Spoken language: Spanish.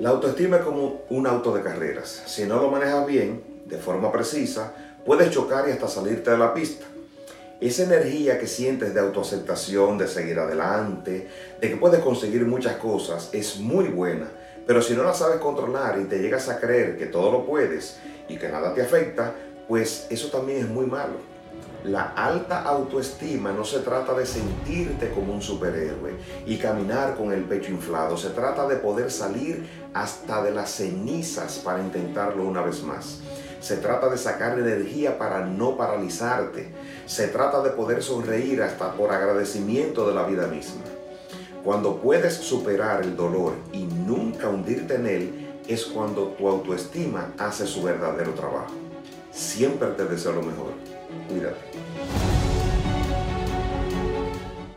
La autoestima es como un auto de carreras. Si no lo manejas bien, de forma precisa, puedes chocar y hasta salirte de la pista. Esa energía que sientes de autoaceptación, de seguir adelante, de que puedes conseguir muchas cosas, es muy buena. Pero si no la sabes controlar y te llegas a creer que todo lo puedes y que nada te afecta, pues eso también es muy malo. La alta autoestima no se trata de sentirte como un superhéroe y caminar con el pecho inflado, se trata de poder salir hasta de las cenizas para intentarlo una vez más. Se trata de sacar energía para no paralizarte. Se trata de poder sonreír hasta por agradecimiento de la vida misma. Cuando puedes superar el dolor y nunca hundirte en él, es cuando tu autoestima hace su verdadero trabajo. Siempre te deseo lo mejor. Cuídate.